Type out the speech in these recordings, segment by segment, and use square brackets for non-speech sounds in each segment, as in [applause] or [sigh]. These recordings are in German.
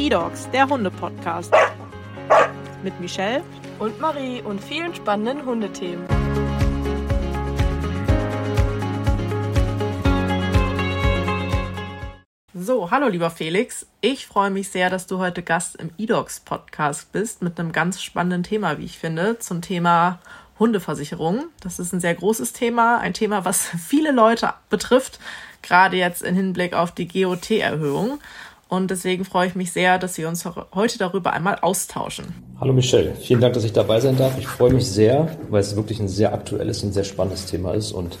E-Dogs, der Hunde-Podcast. Mit Michelle und Marie und vielen spannenden Hundethemen. So, hallo lieber Felix. Ich freue mich sehr, dass du heute Gast im E-Dogs Podcast bist mit einem ganz spannenden Thema, wie ich finde, zum Thema Hundeversicherung. Das ist ein sehr großes Thema, ein Thema, was [laughs] viele Leute betrifft, gerade jetzt im Hinblick auf die GOT-Erhöhung. Und deswegen freue ich mich sehr, dass wir uns heute darüber einmal austauschen. Hallo Michelle, vielen Dank, dass ich dabei sein darf. Ich freue mich sehr, weil es wirklich ein sehr aktuelles und sehr spannendes Thema ist und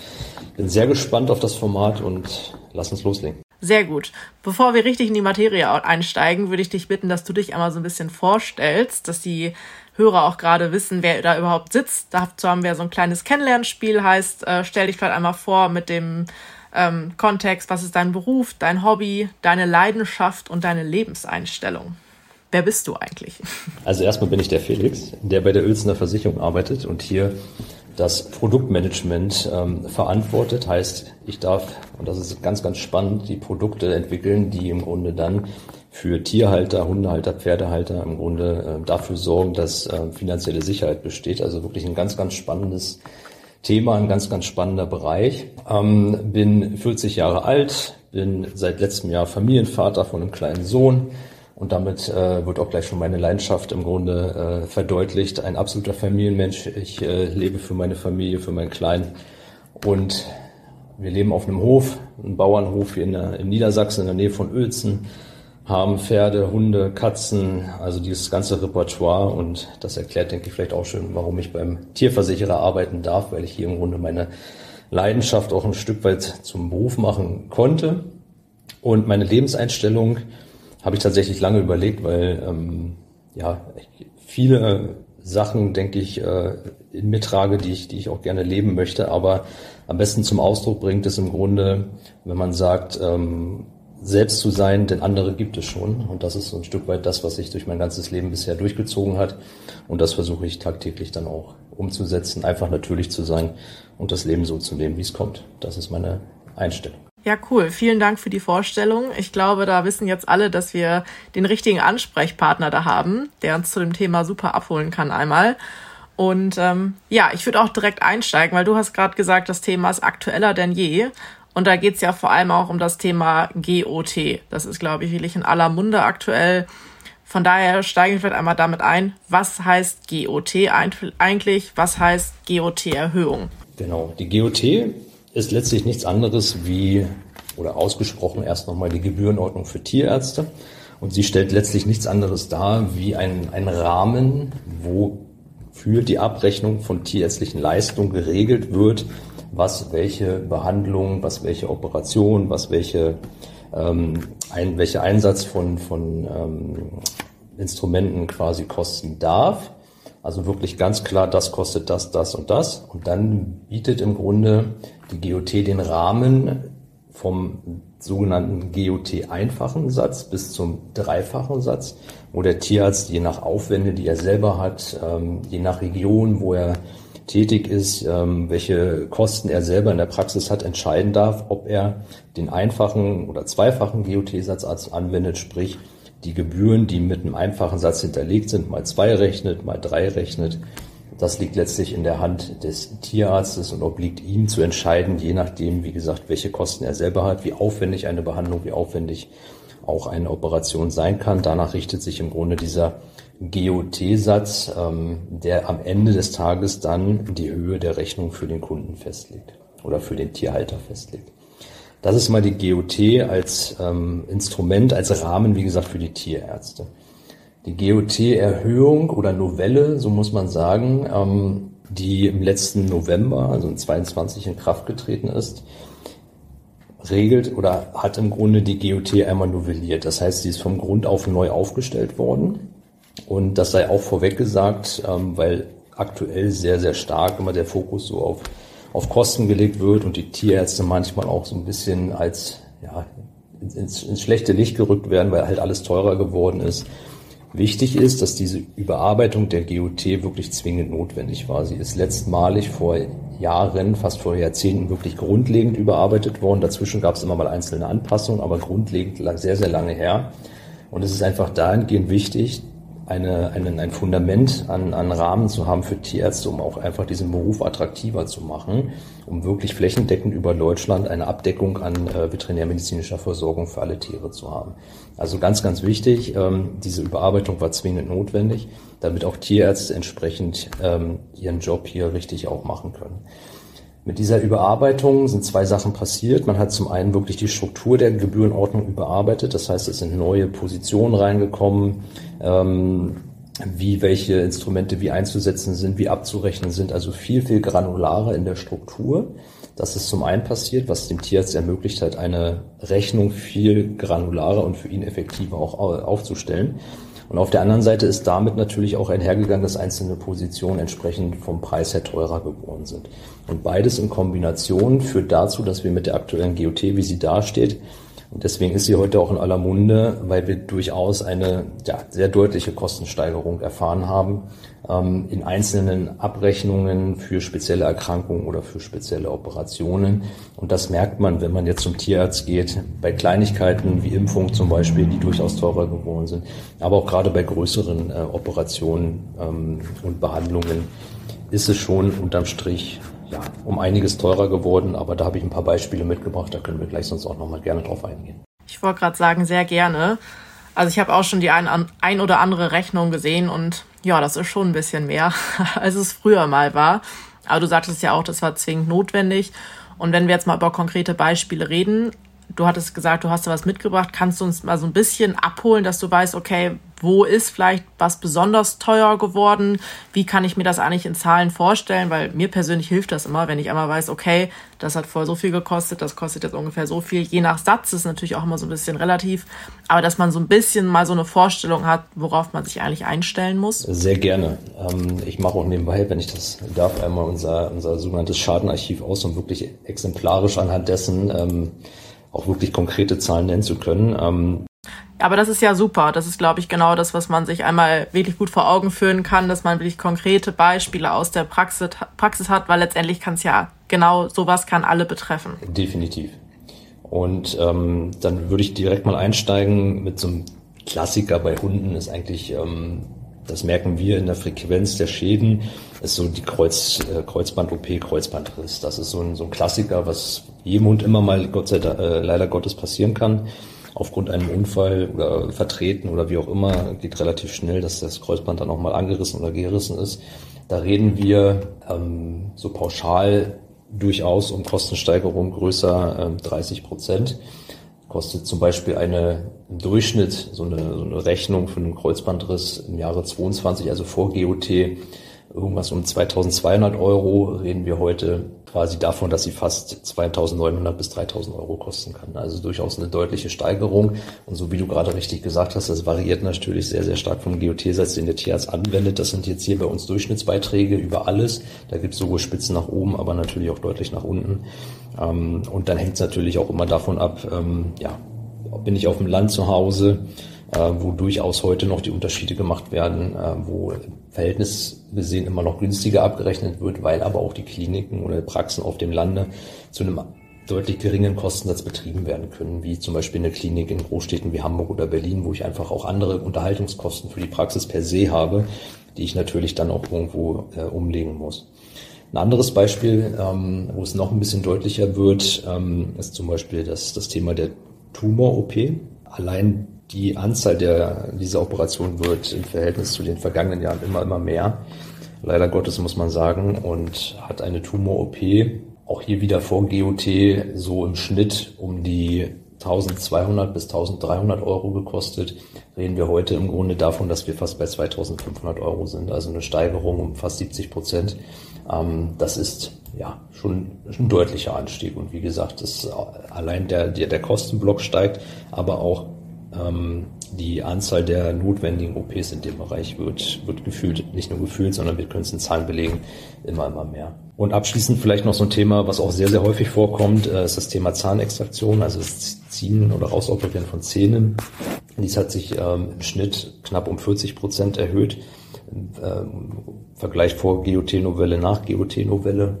bin sehr gespannt auf das Format und lass uns loslegen. Sehr gut. Bevor wir richtig in die Materie einsteigen, würde ich dich bitten, dass du dich einmal so ein bisschen vorstellst, dass die Hörer auch gerade wissen, wer da überhaupt sitzt. Dazu haben wir so ein kleines Kennenlernspiel, heißt, äh, stell dich vielleicht einmal vor mit dem ähm, Kontext, was ist dein Beruf, dein Hobby, deine Leidenschaft und deine Lebenseinstellung. Wer bist du eigentlich? Also erstmal bin ich der Felix, der bei der Uelzener Versicherung arbeitet und hier das Produktmanagement ähm, verantwortet. Heißt, ich darf, und das ist ganz, ganz spannend, die Produkte entwickeln, die im Grunde dann für Tierhalter, Hundehalter, Pferdehalter im Grunde äh, dafür sorgen, dass äh, finanzielle Sicherheit besteht. Also wirklich ein ganz, ganz spannendes Thema, ein ganz, ganz spannender Bereich. Ähm, bin 40 Jahre alt, bin seit letztem Jahr Familienvater von einem kleinen Sohn und damit äh, wird auch gleich schon meine Leidenschaft im Grunde äh, verdeutlicht. Ein absoluter Familienmensch. Ich äh, lebe für meine Familie, für meinen Kleinen und wir leben auf einem Hof, einem Bauernhof hier in, in Niedersachsen in der Nähe von Uelzen haben Pferde, Hunde, Katzen, also dieses ganze Repertoire und das erklärt, denke ich, vielleicht auch schön, warum ich beim Tierversicherer arbeiten darf, weil ich hier im Grunde meine Leidenschaft auch ein Stück weit zum Beruf machen konnte. Und meine Lebenseinstellung habe ich tatsächlich lange überlegt, weil ähm, ja viele Sachen, denke ich, äh, in mir trage, die ich, die ich auch gerne leben möchte, aber am besten zum Ausdruck bringt es im Grunde, wenn man sagt, ähm, selbst zu sein, denn andere gibt es schon. Und das ist so ein Stück weit das, was sich durch mein ganzes Leben bisher durchgezogen hat. Und das versuche ich tagtäglich dann auch umzusetzen, einfach natürlich zu sein und das Leben so zu leben, wie es kommt. Das ist meine Einstellung. Ja, cool. Vielen Dank für die Vorstellung. Ich glaube, da wissen jetzt alle, dass wir den richtigen Ansprechpartner da haben, der uns zu dem Thema super abholen kann einmal. Und ähm, ja, ich würde auch direkt einsteigen, weil du hast gerade gesagt, das Thema ist aktueller denn je. Und da geht's ja vor allem auch um das Thema GOT. Das ist, glaube ich, wirklich in aller Munde aktuell. Von daher steigen wir vielleicht einmal damit ein, was heißt GOT eigentlich? Was heißt GOT-Erhöhung? Genau, die GOT ist letztlich nichts anderes wie, oder ausgesprochen erst nochmal die Gebührenordnung für Tierärzte. Und sie stellt letztlich nichts anderes dar wie ein, ein Rahmen, wofür die Abrechnung von tierärztlichen Leistungen geregelt wird, was welche Behandlung, was welche Operation, was welche, ähm, ein, welcher Einsatz von, von ähm, Instrumenten quasi kosten darf. Also wirklich ganz klar, das kostet das, das und das. Und dann bietet im Grunde die GOT den Rahmen vom sogenannten GOT-einfachen Satz bis zum dreifachen Satz, wo der Tierarzt je nach Aufwände, die er selber hat, ähm, je nach Region, wo er tätig ist, ähm, welche Kosten er selber in der Praxis hat, entscheiden darf, ob er den einfachen oder zweifachen GOT-Satz anwendet, sprich die Gebühren, die mit einem einfachen Satz hinterlegt sind, mal zwei rechnet, mal drei rechnet. Das liegt letztlich in der Hand des Tierarztes und obliegt ihm zu entscheiden, je nachdem, wie gesagt, welche Kosten er selber hat, wie aufwendig eine Behandlung, wie aufwendig auch eine Operation sein kann. Danach richtet sich im Grunde dieser GOT-Satz, ähm, der am Ende des Tages dann die Höhe der Rechnung für den Kunden festlegt oder für den Tierhalter festlegt. Das ist mal die GOT als ähm, Instrument, als Rahmen, wie gesagt, für die Tierärzte. Die GOT-Erhöhung oder Novelle, so muss man sagen, ähm, die im letzten November, also in 22 in Kraft getreten ist, regelt oder hat im Grunde die GOT einmal novelliert. Das heißt, sie ist vom Grund auf neu aufgestellt worden. Und das sei auch vorweg gesagt, ähm, weil aktuell sehr, sehr stark immer der Fokus so auf, auf Kosten gelegt wird und die Tierärzte manchmal auch so ein bisschen als ja, ins, ins schlechte Licht gerückt werden, weil halt alles teurer geworden ist. Wichtig ist, dass diese Überarbeitung der GOT wirklich zwingend notwendig war. Sie ist letztmalig vor Jahren, fast vor Jahrzehnten wirklich grundlegend überarbeitet worden. Dazwischen gab es immer mal einzelne Anpassungen, aber grundlegend sehr, sehr lange her. Und es ist einfach dahingehend wichtig, eine, einen, ein Fundament an, an Rahmen zu haben für Tierärzte, um auch einfach diesen Beruf attraktiver zu machen, um wirklich flächendeckend über Deutschland eine Abdeckung an äh, veterinärmedizinischer Versorgung für alle Tiere zu haben. Also ganz, ganz wichtig, ähm, diese Überarbeitung war zwingend notwendig, damit auch Tierärzte entsprechend ähm, ihren Job hier richtig auch machen können. Mit dieser Überarbeitung sind zwei Sachen passiert. Man hat zum einen wirklich die Struktur der Gebührenordnung überarbeitet. Das heißt, es sind neue Positionen reingekommen, ähm, wie welche Instrumente wie einzusetzen sind, wie abzurechnen sind. Also viel, viel granularer in der Struktur. Das ist zum einen passiert, was dem Tierarzt ermöglicht hat, eine Rechnung viel granularer und für ihn effektiver auch aufzustellen. Und auf der anderen Seite ist damit natürlich auch einhergegangen, dass einzelne Positionen entsprechend vom Preis her teurer geworden sind. Und beides in Kombination führt dazu, dass wir mit der aktuellen GOT, wie sie dasteht, und deswegen ist sie heute auch in aller Munde, weil wir durchaus eine ja, sehr deutliche Kostensteigerung erfahren haben ähm, in einzelnen Abrechnungen für spezielle Erkrankungen oder für spezielle Operationen. Und das merkt man, wenn man jetzt zum Tierarzt geht, bei Kleinigkeiten wie Impfung zum Beispiel, die durchaus teurer geworden sind, aber auch gerade bei größeren äh, Operationen ähm, und Behandlungen ist es schon unterm Strich ja, um einiges teurer geworden, aber da habe ich ein paar Beispiele mitgebracht, da können wir gleich sonst auch nochmal gerne drauf eingehen. Ich wollte gerade sagen, sehr gerne. Also ich habe auch schon die ein, ein oder andere Rechnung gesehen und ja, das ist schon ein bisschen mehr, [laughs] als es früher mal war. Aber du sagtest ja auch, das war zwingend notwendig. Und wenn wir jetzt mal über konkrete Beispiele reden, du hattest gesagt, du hast da was mitgebracht. Kannst du uns mal so ein bisschen abholen, dass du weißt, okay, wo ist vielleicht was besonders teuer geworden? Wie kann ich mir das eigentlich in Zahlen vorstellen? Weil mir persönlich hilft das immer, wenn ich einmal weiß, okay, das hat vorher so viel gekostet, das kostet jetzt ungefähr so viel. Je nach Satz ist natürlich auch immer so ein bisschen relativ. Aber dass man so ein bisschen mal so eine Vorstellung hat, worauf man sich eigentlich einstellen muss. Sehr gerne. Ähm, ich mache auch nebenbei, wenn ich das darf, einmal unser, unser sogenanntes Schadenarchiv aus, um wirklich exemplarisch anhand dessen ähm, auch wirklich konkrete Zahlen nennen zu können. Ähm aber das ist ja super. Das ist, glaube ich, genau das, was man sich einmal wirklich gut vor Augen führen kann, dass man wirklich konkrete Beispiele aus der Praxis, Praxis hat, weil letztendlich kann es ja genau sowas kann alle betreffen. Definitiv. Und ähm, dann würde ich direkt mal einsteigen mit so einem Klassiker bei Hunden ist eigentlich, ähm, das merken wir in der Frequenz der Schäden, ist so die Kreuz, äh, Kreuzband-OP, Kreuzbandriss. Das ist so ein, so ein Klassiker, was jedem Hund immer mal Gott sei Dank, äh, leider Gottes passieren kann. Aufgrund einem Unfall oder vertreten oder wie auch immer geht relativ schnell, dass das Kreuzband dann auch mal angerissen oder gerissen ist. Da reden wir ähm, so pauschal durchaus um Kostensteigerung größer äh, 30 Prozent. Kostet zum Beispiel eine im Durchschnitt so eine, so eine Rechnung für einen Kreuzbandriss im Jahre 22, also vor GOT, irgendwas um 2200 Euro, reden wir heute quasi davon, dass sie fast 2900 bis 3000 Euro kosten kann. Also durchaus eine deutliche Steigerung. Und so wie du gerade richtig gesagt hast, das variiert natürlich sehr, sehr stark vom GOT-Satz, den der Tierarzt anwendet. Das sind jetzt hier bei uns Durchschnittsbeiträge über alles. Da gibt es sowohl Spitzen nach oben, aber natürlich auch deutlich nach unten. Ähm, und dann hängt es natürlich auch immer davon ab, ähm, ja, bin ich auf dem Land zu Hause, äh, wo durchaus heute noch die Unterschiede gemacht werden, äh, wo Verhältnis gesehen immer noch günstiger abgerechnet wird, weil aber auch die Kliniken oder Praxen auf dem Lande zu einem deutlich geringen Kostensatz betrieben werden können, wie zum Beispiel eine Klinik in Großstädten wie Hamburg oder Berlin, wo ich einfach auch andere Unterhaltungskosten für die Praxis per se habe, die ich natürlich dann auch irgendwo äh, umlegen muss. Ein anderes Beispiel, ähm, wo es noch ein bisschen deutlicher wird, ähm, ist zum Beispiel das, das Thema der Tumor-OP. Allein die Anzahl der, dieser Operationen wird im Verhältnis zu den vergangenen Jahren immer, immer mehr. Leider Gottes muss man sagen und hat eine Tumor-OP auch hier wieder vor GOT so im Schnitt um die 1200 bis 1300 Euro gekostet, reden wir heute im Grunde davon, dass wir fast bei 2500 Euro sind, also eine Steigerung um fast 70 Prozent. Ähm, das ist ja schon ein deutlicher Anstieg und wie gesagt, das allein der, der, der Kostenblock steigt, aber auch ähm, die Anzahl der notwendigen OPs in dem Bereich wird, wird gefühlt, nicht nur gefühlt, sondern wir können es in Zahlen belegen, immer, immer mehr. Und abschließend vielleicht noch so ein Thema, was auch sehr, sehr häufig vorkommt, äh, ist das Thema Zahnextraktion, also das Ziehen oder Rausoperieren von Zähnen. Dies hat sich ähm, im Schnitt knapp um 40 Prozent erhöht. Ähm, Vergleich vor GOT-Novelle nach GOT-Novelle.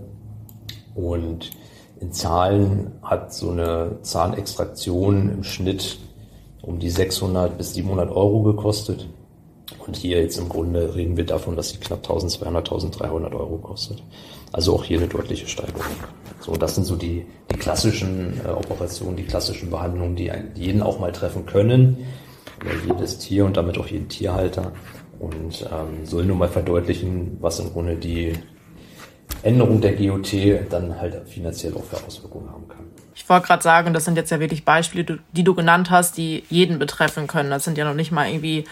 Und in Zahlen hat so eine Zahnextraktion im Schnitt um die 600 bis 700 Euro gekostet. Und hier jetzt im Grunde reden wir davon, dass sie knapp 1200, 1300 Euro kostet. Also auch hier eine deutliche Steigerung. So, das sind so die, die klassischen äh, Operationen, die klassischen Behandlungen, die jeden auch mal treffen können. Oder jedes Tier und damit auch jeden Tierhalter. Und ähm, soll nur mal verdeutlichen, was im Grunde die Änderung der GOT dann halt finanziell auch für Auswirkungen haben kann. Ich wollte gerade sagen, das sind jetzt ja wirklich Beispiele, die du genannt hast, die jeden betreffen können. Das sind ja noch nicht mal irgendwie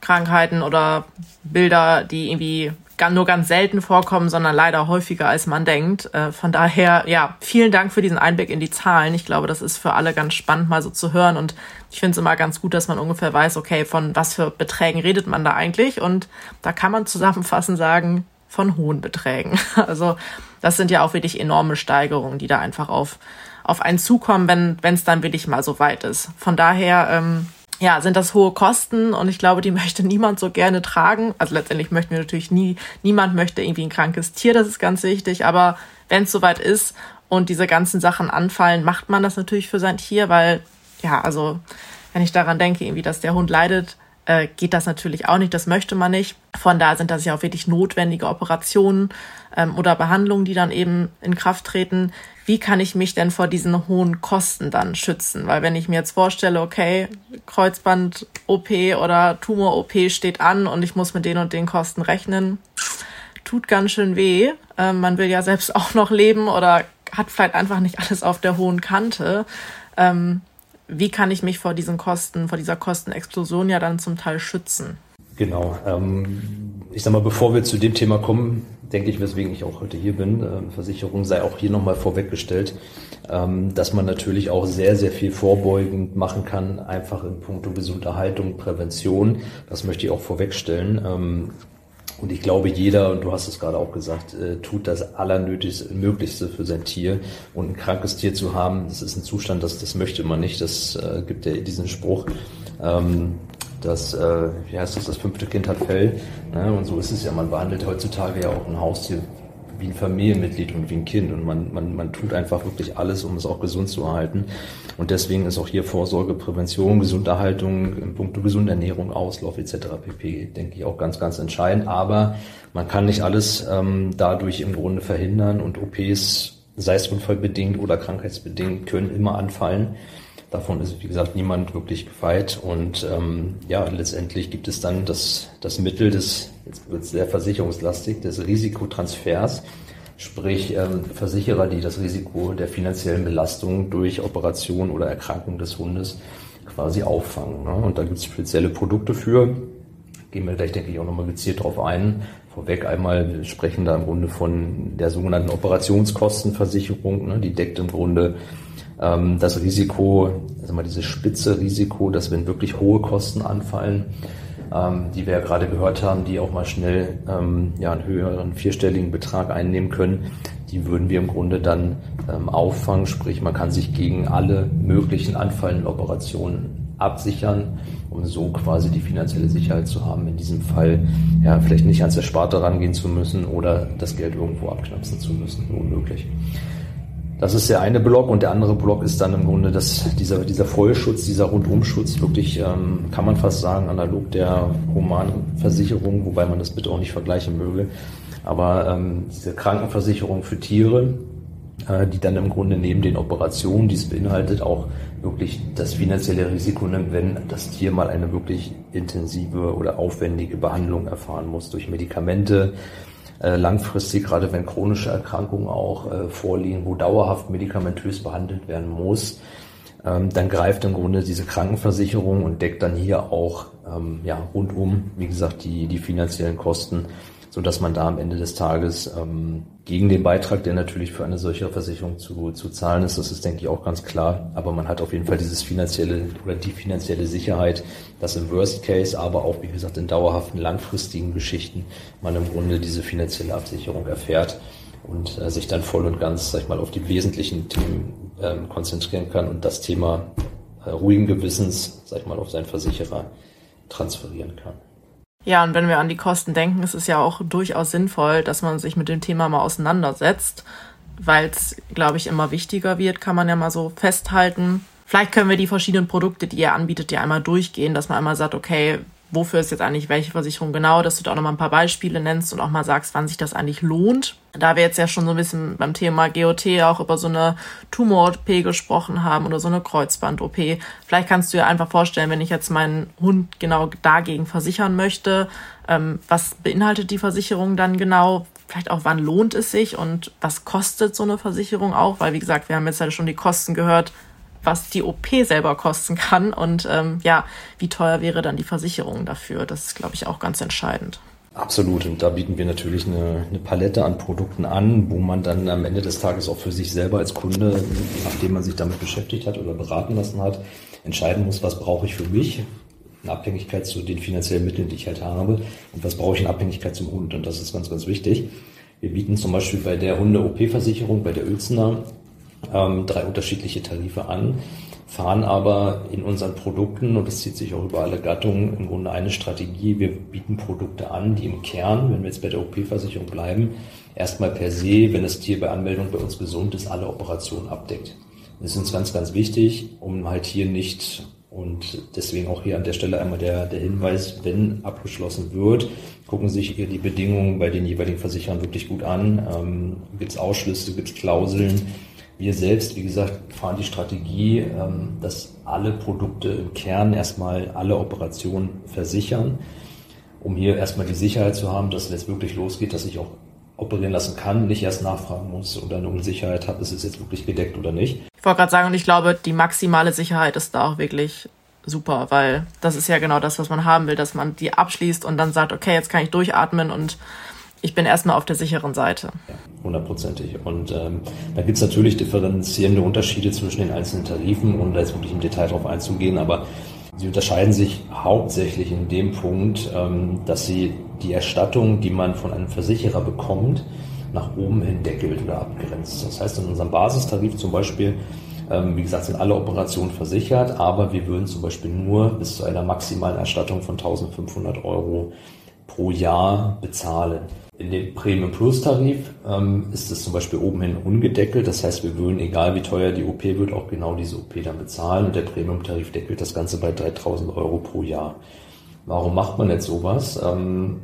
Krankheiten oder Bilder, die irgendwie nur ganz selten vorkommen, sondern leider häufiger als man denkt. Äh, von daher, ja, vielen Dank für diesen Einblick in die Zahlen. Ich glaube, das ist für alle ganz spannend, mal so zu hören. Und ich finde es immer ganz gut, dass man ungefähr weiß, okay, von was für Beträgen redet man da eigentlich. Und da kann man zusammenfassend sagen, von hohen Beträgen. [laughs] Also das sind ja auch wirklich enorme Steigerungen, die da einfach auf, auf einen zukommen, wenn es dann wirklich mal so weit ist. Von daher, ähm, ja, sind das hohe Kosten und ich glaube, die möchte niemand so gerne tragen. Also letztendlich möchten wir natürlich nie, niemand möchte irgendwie ein krankes Tier, das ist ganz wichtig, aber wenn es soweit ist und diese ganzen Sachen anfallen, macht man das natürlich für sein Tier, weil, ja, also wenn ich daran denke, irgendwie, dass der Hund leidet, äh, geht das natürlich auch nicht, das möchte man nicht. Von da sind das ja auch wirklich notwendige Operationen ähm, oder Behandlungen, die dann eben in Kraft treten. Wie kann ich mich denn vor diesen hohen Kosten dann schützen? Weil wenn ich mir jetzt vorstelle, okay, Kreuzband-OP oder Tumor-OP steht an und ich muss mit den und den Kosten rechnen, tut ganz schön weh. Ähm, man will ja selbst [laughs] auch noch leben oder hat vielleicht einfach nicht alles auf der hohen Kante. Ähm, wie kann ich mich vor diesen Kosten, vor dieser Kostenexplosion ja dann zum Teil schützen? Genau. Ähm, ich sag mal, bevor wir zu dem Thema kommen, denke ich, weswegen ich auch heute hier bin, äh, Versicherung sei auch hier nochmal vorweggestellt, ähm, dass man natürlich auch sehr, sehr viel vorbeugend machen kann, einfach in puncto Gesunderhaltung, Prävention. Das möchte ich auch vorwegstellen. Ähm, und ich glaube, jeder, und du hast es gerade auch gesagt, äh, tut das Allernötigste für sein Tier. Und ein krankes Tier zu haben, das ist ein Zustand, das, das möchte man nicht. Das äh, gibt ja diesen Spruch, ähm, dass, äh, wie heißt das, das fünfte Kind hat Fell. Ne? Und so ist es ja. Man behandelt heutzutage ja auch ein Haustier wie ein Familienmitglied und wie ein Kind. Und man, man, man tut einfach wirklich alles, um es auch gesund zu erhalten. Und deswegen ist auch hier Vorsorge, Prävention, Gesunderhaltung, im Punkt gesunde Ernährung, Auslauf etc. pp. denke ich auch ganz, ganz entscheidend. Aber man kann nicht alles ähm, dadurch im Grunde verhindern und OPs, sei es unfallbedingt oder krankheitsbedingt, können immer anfallen. Davon ist, wie gesagt, niemand wirklich gefeit. Und ähm, ja, letztendlich gibt es dann das, das Mittel des, jetzt wird es sehr versicherungslastig, des Risikotransfers. Sprich, ähm, Versicherer, die das Risiko der finanziellen Belastung durch Operation oder Erkrankung des Hundes quasi auffangen. Ne? Und da gibt es spezielle Produkte für. Gehen wir gleich, denke ich, auch nochmal gezielt drauf ein. Vorweg einmal, wir sprechen da im Grunde von der sogenannten Operationskostenversicherung. Ne? Die deckt im Grunde ähm, das Risiko, also mal dieses spitze Risiko, dass wenn wirklich hohe Kosten anfallen, ähm, die wir ja gerade gehört haben, die auch mal schnell ähm, ja, einen höheren vierstelligen Betrag einnehmen können, die würden wir im Grunde dann ähm, auffangen. Sprich, man kann sich gegen alle möglichen anfallenden Operationen absichern, um so quasi die finanzielle Sicherheit zu haben, in diesem Fall ja vielleicht nicht ans Ersparte rangehen zu müssen oder das Geld irgendwo abknapsen zu müssen, unmöglich. Das ist der eine Block und der andere Block ist dann im Grunde das, dieser, dieser Vollschutz, dieser Rundumschutz, wirklich, ähm, kann man fast sagen, analog der Humanversicherung, wobei man das bitte auch nicht vergleichen möge. Aber ähm, diese Krankenversicherung für Tiere, äh, die dann im Grunde neben den Operationen, die es beinhaltet, auch wirklich das finanzielle Risiko nimmt, wenn das Tier mal eine wirklich intensive oder aufwendige Behandlung erfahren muss durch Medikamente, langfristig, gerade wenn chronische Erkrankungen auch äh, vorliegen, wo dauerhaft medikamentös behandelt werden muss, ähm, dann greift im Grunde diese Krankenversicherung und deckt dann hier auch ähm, ja, rundum, wie gesagt, die, die finanziellen Kosten so dass man da am Ende des Tages ähm, gegen den Beitrag, der natürlich für eine solche Versicherung zu, zu zahlen ist, das ist, denke ich, auch ganz klar. Aber man hat auf jeden Fall dieses finanzielle oder die finanzielle Sicherheit, dass im Worst Case, aber auch, wie gesagt, in dauerhaften, langfristigen Geschichten man im Grunde diese finanzielle Absicherung erfährt und äh, sich dann voll und ganz, sag ich mal, auf die wesentlichen Themen ähm, konzentrieren kann und das Thema äh, ruhigen Gewissens, sag ich mal, auf seinen Versicherer transferieren kann. Ja, und wenn wir an die Kosten denken, ist es ja auch durchaus sinnvoll, dass man sich mit dem Thema mal auseinandersetzt, weil es, glaube ich, immer wichtiger wird, kann man ja mal so festhalten. Vielleicht können wir die verschiedenen Produkte, die ihr anbietet, ja einmal durchgehen, dass man einmal sagt, okay, wofür ist jetzt eigentlich welche Versicherung genau, dass du da auch nochmal ein paar Beispiele nennst und auch mal sagst, wann sich das eigentlich lohnt. Da wir jetzt ja schon so ein bisschen beim Thema GOT auch über so eine Tumor-OP gesprochen haben oder so eine Kreuzband-OP, vielleicht kannst du dir einfach vorstellen, wenn ich jetzt meinen Hund genau dagegen versichern möchte, ähm, was beinhaltet die Versicherung dann genau? Vielleicht auch, wann lohnt es sich und was kostet so eine Versicherung auch? Weil, wie gesagt, wir haben jetzt ja schon die Kosten gehört, was die OP selber kosten kann und ähm, ja, wie teuer wäre dann die Versicherung dafür. Das ist, glaube ich, auch ganz entscheidend. Absolut. Und da bieten wir natürlich eine, eine, Palette an Produkten an, wo man dann am Ende des Tages auch für sich selber als Kunde, nachdem man sich damit beschäftigt hat oder beraten lassen hat, entscheiden muss, was brauche ich für mich in Abhängigkeit zu den finanziellen Mitteln, die ich halt habe und was brauche ich in Abhängigkeit zum Hund. Und das ist ganz, ganz wichtig. Wir bieten zum Beispiel bei der Hunde-OP-Versicherung, bei der Uelzener, ähm, drei unterschiedliche Tarife an, fahren aber in unseren Produkten, und das zieht sich auch über alle Gattungen, im Grunde eine Strategie. Wir bieten Produkte an, die im Kern, wenn wir jetzt bei der OP-Versicherung bleiben, erstmal per se, wenn das Tier bei Anmeldung bei uns gesund ist, alle Operationen abdeckt. Das ist uns ganz, ganz wichtig, um halt hier nicht und deswegen auch hier an der Stelle einmal der, der Hinweis, wenn abgeschlossen wird, gucken sich ihr die Bedingungen bei den jeweiligen Versicherern wirklich gut an. Ähm, gibt es Ausschlüsse, gibt es Klauseln, wir selbst, wie gesagt, fahren die Strategie, ähm, dass alle Produkte im Kern erstmal alle Operationen versichern, um hier erstmal die Sicherheit zu haben, dass wenn es wirklich losgeht, dass ich auch operieren lassen kann, nicht erst nachfragen muss oder eine Unsicherheit habe, ist es jetzt wirklich gedeckt oder nicht. Ich wollte gerade sagen, und ich glaube, die maximale Sicherheit ist da auch wirklich super, weil das ist ja genau das, was man haben will, dass man die abschließt und dann sagt, okay, jetzt kann ich durchatmen und ich bin erstmal auf der sicheren Seite. Hundertprozentig. Und ähm, da gibt es natürlich differenzierende Unterschiede zwischen den einzelnen Tarifen, um da jetzt wirklich im Detail drauf einzugehen, aber sie unterscheiden sich hauptsächlich in dem Punkt, ähm, dass sie die Erstattung, die man von einem Versicherer bekommt, nach oben hin deckelt oder abgrenzt. Das heißt, in unserem Basistarif zum Beispiel, ähm, wie gesagt, sind alle Operationen versichert, aber wir würden zum Beispiel nur bis zu einer maximalen Erstattung von 1500 Euro pro Jahr bezahlen. In dem Premium Plus Tarif ähm, ist es zum Beispiel oben hin ungedeckelt. Das heißt, wir würden, egal wie teuer die OP wird, auch genau diese OP dann bezahlen. Und der Premium Tarif deckelt das Ganze bei 3000 Euro pro Jahr. Warum macht man jetzt sowas? Ähm,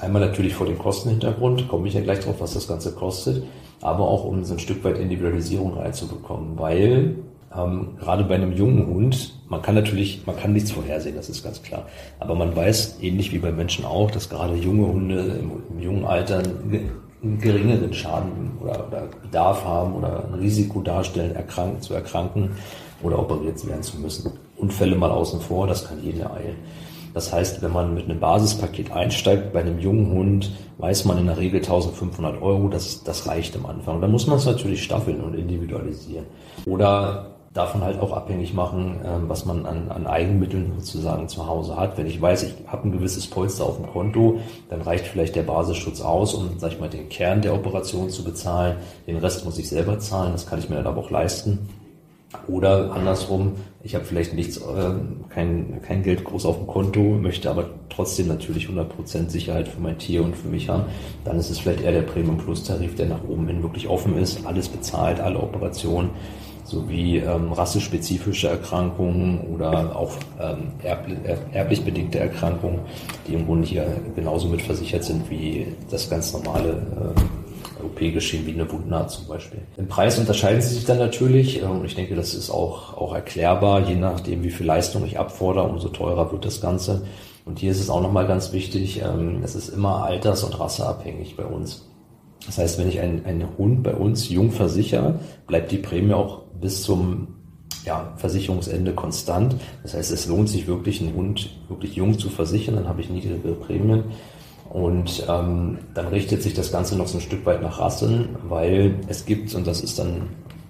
einmal natürlich vor dem Kostenhintergrund, komme ich ja gleich drauf, was das Ganze kostet, aber auch um so ein Stück weit Individualisierung reinzubekommen, weil ähm, gerade bei einem jungen Hund, man kann natürlich, man kann nichts vorhersehen, das ist ganz klar. Aber man weiß, ähnlich wie bei Menschen auch, dass gerade junge Hunde im, im jungen Alter einen geringeren Schaden oder, oder, Bedarf haben oder ein Risiko darstellen, erkranken, zu erkranken oder operiert werden zu müssen. Unfälle mal außen vor, das kann jeden ereilen. Das heißt, wenn man mit einem Basispaket einsteigt, bei einem jungen Hund, weiß man in der Regel 1500 Euro, das, das reicht am Anfang. Dann muss man es natürlich staffeln und individualisieren. Oder davon halt auch abhängig machen, ähm, was man an, an Eigenmitteln sozusagen zu Hause hat. Wenn ich weiß, ich habe ein gewisses Polster auf dem Konto, dann reicht vielleicht der Basisschutz aus, um, sag ich mal, den Kern der Operation zu bezahlen. Den Rest muss ich selber zahlen, das kann ich mir dann aber auch leisten. Oder andersrum, ich habe vielleicht nichts, äh, kein, kein Geld groß auf dem Konto, möchte aber trotzdem natürlich 100% Sicherheit für mein Tier und für mich haben. Dann ist es vielleicht eher der Premium Plus Tarif, der nach oben hin wirklich offen ist, alles bezahlt, alle Operationen sowie ähm, rassespezifische Erkrankungen oder auch ähm, erblich, erblich bedingte Erkrankungen, die im Grunde hier genauso mit versichert sind wie das ganz normale äh, OP-Geschehen wie eine Wundnaht zum Beispiel. Im Preis unterscheiden sie sich dann natürlich und ähm, ich denke, das ist auch, auch erklärbar, je nachdem, wie viel Leistung ich abfordere, umso teurer wird das Ganze. Und hier ist es auch nochmal ganz wichtig, ähm, es ist immer alters- und rasseabhängig bei uns. Das heißt, wenn ich einen, einen Hund bei uns jung versichere, bleibt die Prämie auch bis zum ja, Versicherungsende konstant. Das heißt, es lohnt sich wirklich, einen Hund wirklich jung zu versichern, dann habe ich niedrige Prämien. Und ähm, dann richtet sich das Ganze noch so ein Stück weit nach Rassen, weil es gibt, und das ist dann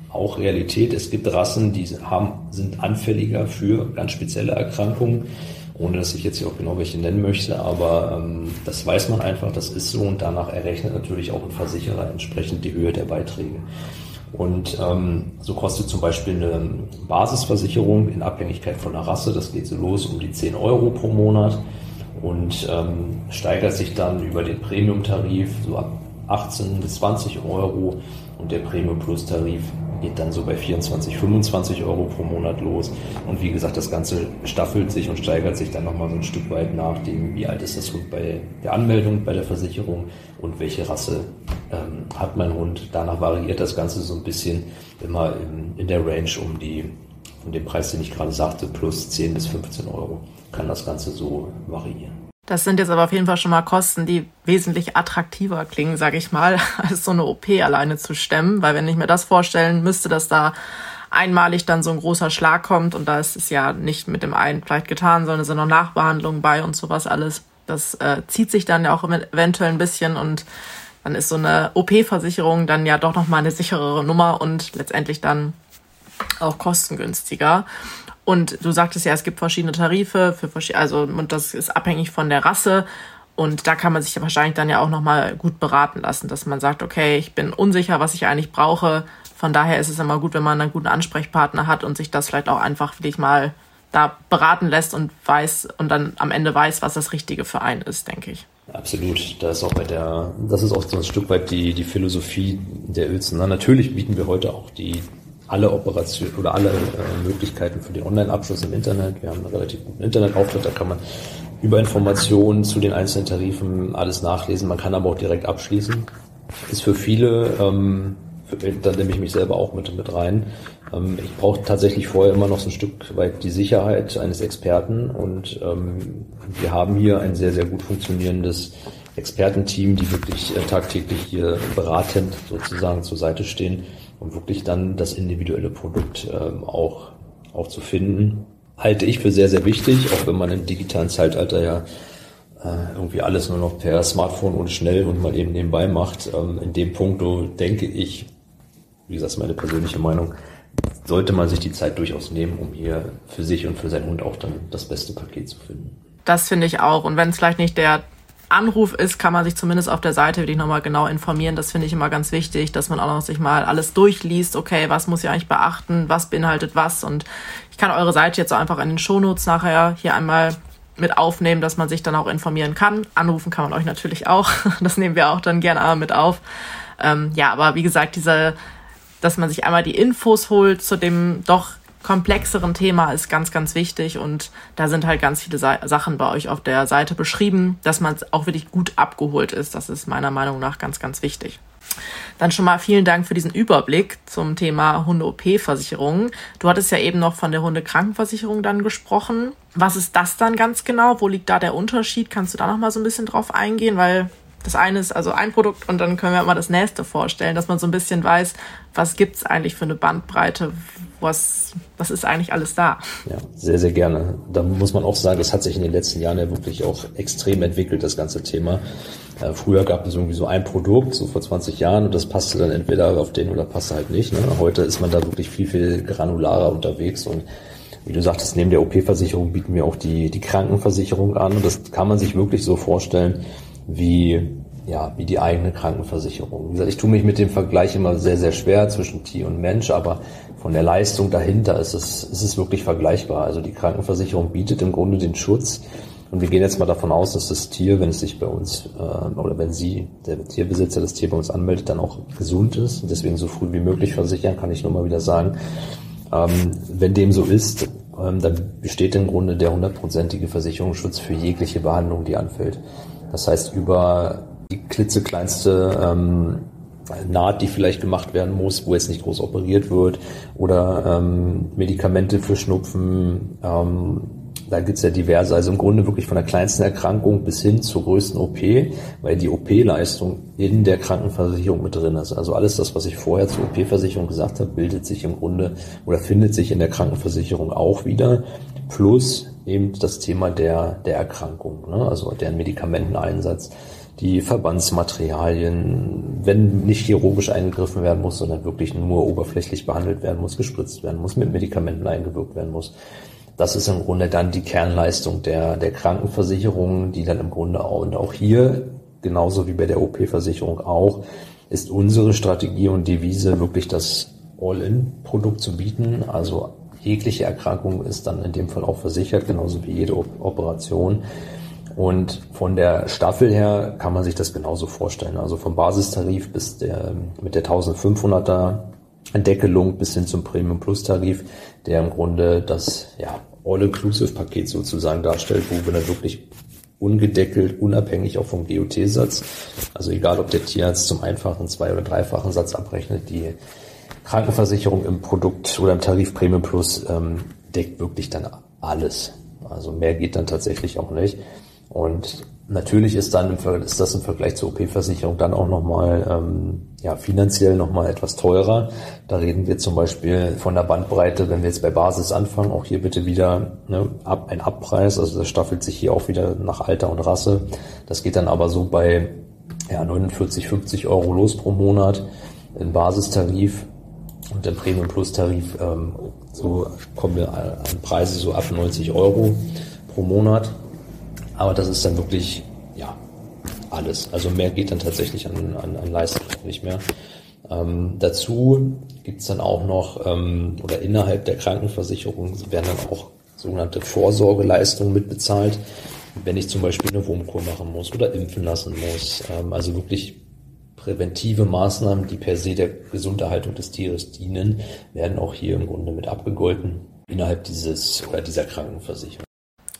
auch Realität, es gibt Rassen, die haben, sind anfälliger für ganz spezielle Erkrankungen, ohne dass ich jetzt hier auch genau welche nennen möchte, aber ähm, das weiß man einfach, das ist so und danach errechnet natürlich auch ein Versicherer entsprechend die Höhe der Beiträge. Und ähm, so kostet zum Beispiel eine Basisversicherung in Abhängigkeit von der Rasse, das geht so los um die 10 Euro pro Monat und ähm, steigert sich dann über den Premium-Tarif so ab 18 bis 20 Euro und der Premium Plus Tarif geht dann so bei 24, 25 Euro pro Monat los. Und wie gesagt, das Ganze staffelt sich und steigert sich dann nochmal so ein Stück weit nach dem, wie alt ist das Hund bei der Anmeldung, bei der Versicherung und welche Rasse ähm, hat mein Hund. Danach variiert das Ganze so ein bisschen immer in, in der Range um die, von dem Preis, den ich gerade sagte, plus 10 bis 15 Euro kann das Ganze so variieren. Das sind jetzt aber auf jeden Fall schon mal Kosten, die wesentlich attraktiver klingen, sage ich mal, [laughs] als so eine OP alleine zu stemmen. Weil wenn ich mir das vorstellen müsste, dass da einmalig dann so ein großer Schlag kommt und da ist es ja nicht mit dem einen vielleicht getan, sondern es sind noch Nachbehandlungen bei und sowas alles. Das äh, zieht sich dann ja auch eventuell ein bisschen und dann ist so eine OP-Versicherung dann ja doch nochmal eine sicherere Nummer und letztendlich dann auch kostengünstiger. Und du sagtest ja, es gibt verschiedene Tarife für verschiedene, also und das ist abhängig von der Rasse. Und da kann man sich wahrscheinlich dann ja auch nochmal gut beraten lassen, dass man sagt, okay, ich bin unsicher, was ich eigentlich brauche. Von daher ist es immer gut, wenn man einen guten Ansprechpartner hat und sich das vielleicht auch einfach wirklich mal da beraten lässt und weiß und dann am Ende weiß, was das Richtige für einen ist, denke ich. Absolut. Da ist auch bei der, das ist auch so ein Stück weit die, die Philosophie der Uelzen. Natürlich bieten wir heute auch die alle Operationen oder alle äh, Möglichkeiten für den Online-Abschluss im Internet. Wir haben einen relativ guten Internetauftritt, da kann man über Informationen zu den einzelnen Tarifen alles nachlesen. Man kann aber auch direkt abschließen. Ist für viele, ähm, da nehme ich mich selber auch mit, mit rein. Ähm, ich brauche tatsächlich vorher immer noch so ein Stück weit die Sicherheit eines Experten und ähm, wir haben hier ein sehr, sehr gut funktionierendes Expertenteam, die wirklich äh, tagtäglich hier beratend sozusagen zur Seite stehen und wirklich dann das individuelle Produkt ähm, auch, auch zu finden, halte ich für sehr, sehr wichtig, auch wenn man im digitalen Zeitalter ja äh, irgendwie alles nur noch per Smartphone und schnell und mal eben nebenbei macht. Ähm, in dem Punkt denke ich, wie gesagt, meine persönliche Meinung, sollte man sich die Zeit durchaus nehmen, um hier für sich und für seinen Hund auch dann das beste Paket zu finden. Das finde ich auch. Und wenn es vielleicht nicht der Anruf ist, kann man sich zumindest auf der Seite wirklich nochmal genau informieren. Das finde ich immer ganz wichtig, dass man auch noch sich mal alles durchliest. Okay, was muss ich eigentlich beachten? Was beinhaltet was? Und ich kann eure Seite jetzt auch einfach in den Shownotes nachher hier einmal mit aufnehmen, dass man sich dann auch informieren kann. Anrufen kann man euch natürlich auch. [laughs] Das nehmen wir auch dann gerne mit auf. Ähm, ja, aber wie gesagt, diese, dass man sich einmal die Infos holt zu dem doch komplexeren Thema ist ganz, ganz wichtig und da sind halt ganz viele Sa Sachen bei euch auf der Seite beschrieben, dass man auch wirklich gut abgeholt ist. Das ist meiner Meinung nach ganz, ganz wichtig. Dann schon mal vielen Dank für diesen Überblick zum Thema Hunde-OP-Versicherung. Du hattest ja eben noch von der Hundekrankenversicherung dann gesprochen. Was ist das dann ganz genau? Wo liegt da der Unterschied? Kannst du da noch mal so ein bisschen drauf eingehen? Weil das eine ist also ein Produkt und dann können wir mal das nächste vorstellen, dass man so ein bisschen weiß, was gibt's eigentlich für eine Bandbreite, was, was ist eigentlich alles da? Ja, sehr, sehr gerne. Da muss man auch sagen, das hat sich in den letzten Jahren ja wirklich auch extrem entwickelt, das ganze Thema. Äh, früher gab es irgendwie so ein Produkt, so vor 20 Jahren, und das passte dann entweder auf den oder passte halt nicht. Ne? Heute ist man da wirklich viel, viel granularer unterwegs und wie du sagtest, neben der OP-Versicherung bieten wir auch die, die Krankenversicherung an. Und das kann man sich wirklich so vorstellen, wie, ja, wie die eigene Krankenversicherung. Wie gesagt, ich tue mich mit dem Vergleich immer sehr, sehr schwer zwischen Tier und Mensch, aber von der Leistung dahinter ist es, ist es wirklich vergleichbar. Also die Krankenversicherung bietet im Grunde den Schutz. Und wir gehen jetzt mal davon aus, dass das Tier, wenn es sich bei uns äh, oder wenn Sie, der Tierbesitzer, das Tier bei uns anmeldet, dann auch gesund ist und deswegen so früh wie möglich versichern, kann ich nur mal wieder sagen. Ähm, wenn dem so ist, ähm, dann besteht im Grunde der hundertprozentige Versicherungsschutz für jegliche Behandlung, die anfällt. Das heißt, über die klitzekleinste ähm, Naht, die vielleicht gemacht werden muss, wo jetzt nicht groß operiert wird, oder ähm, Medikamente für Schnupfen, ähm, da gibt's ja diverse, also im Grunde wirklich von der kleinsten Erkrankung bis hin zur größten OP, weil die OP-Leistung in der Krankenversicherung mit drin ist. Also alles das, was ich vorher zur OP-Versicherung gesagt habe, bildet sich im Grunde oder findet sich in der Krankenversicherung auch wieder. Plus eben das Thema der, der Erkrankung, ne? also deren Medikamenteneinsatz, die Verbandsmaterialien, wenn nicht chirurgisch eingegriffen werden muss, sondern wirklich nur oberflächlich behandelt werden muss, gespritzt werden muss, mit Medikamenten eingewirkt werden muss. Das ist im Grunde dann die Kernleistung der, der Krankenversicherung, die dann im Grunde auch, und auch hier, genauso wie bei der OP-Versicherung auch, ist unsere Strategie und Devise wirklich das All-in-Produkt zu bieten, also jegliche Erkrankung ist dann in dem Fall auch versichert, genauso wie jede Operation. Und von der Staffel her kann man sich das genauso vorstellen. Also vom Basistarif bis der, mit der 1500er Deckelung bis hin zum Premium Plus Tarif, der im Grunde das ja, All-Inclusive-Paket sozusagen darstellt, wo wir dann wirklich ungedeckelt, unabhängig auch vom GOT-Satz, also egal ob der Tierarzt zum einfachen, zwei- oder dreifachen Satz abrechnet, die Krankenversicherung im Produkt oder im Tarif Premium Plus ähm, deckt wirklich dann alles. Also mehr geht dann tatsächlich auch nicht. Und natürlich ist dann im, ist das im Vergleich zur OP-Versicherung dann auch nochmal ähm, ja, finanziell nochmal etwas teurer. Da reden wir zum Beispiel von der Bandbreite, wenn wir jetzt bei Basis anfangen, auch hier bitte wieder ne, ab, ein Abpreis, also das staffelt sich hier auch wieder nach Alter und Rasse. Das geht dann aber so bei ja, 49, 50 Euro los pro Monat im Basistarif und im Premium Plus Tarif ähm, so kommen wir an Preise so ab 90 Euro pro Monat. Aber das ist dann wirklich, ja, alles. Also mehr geht dann tatsächlich an, an, an Leistung nicht mehr. Ähm, dazu gibt's dann auch noch, ähm, oder innerhalb der Krankenversicherung werden dann auch sogenannte Vorsorgeleistungen mitbezahlt, wenn ich zum Beispiel eine Wurmkur machen muss oder impfen lassen muss. Ähm, also wirklich präventive Maßnahmen, die per se der Gesunderhaltung des Tieres dienen, werden auch hier im Grunde mit abgegolten innerhalb dieses oder dieser Krankenversicherung.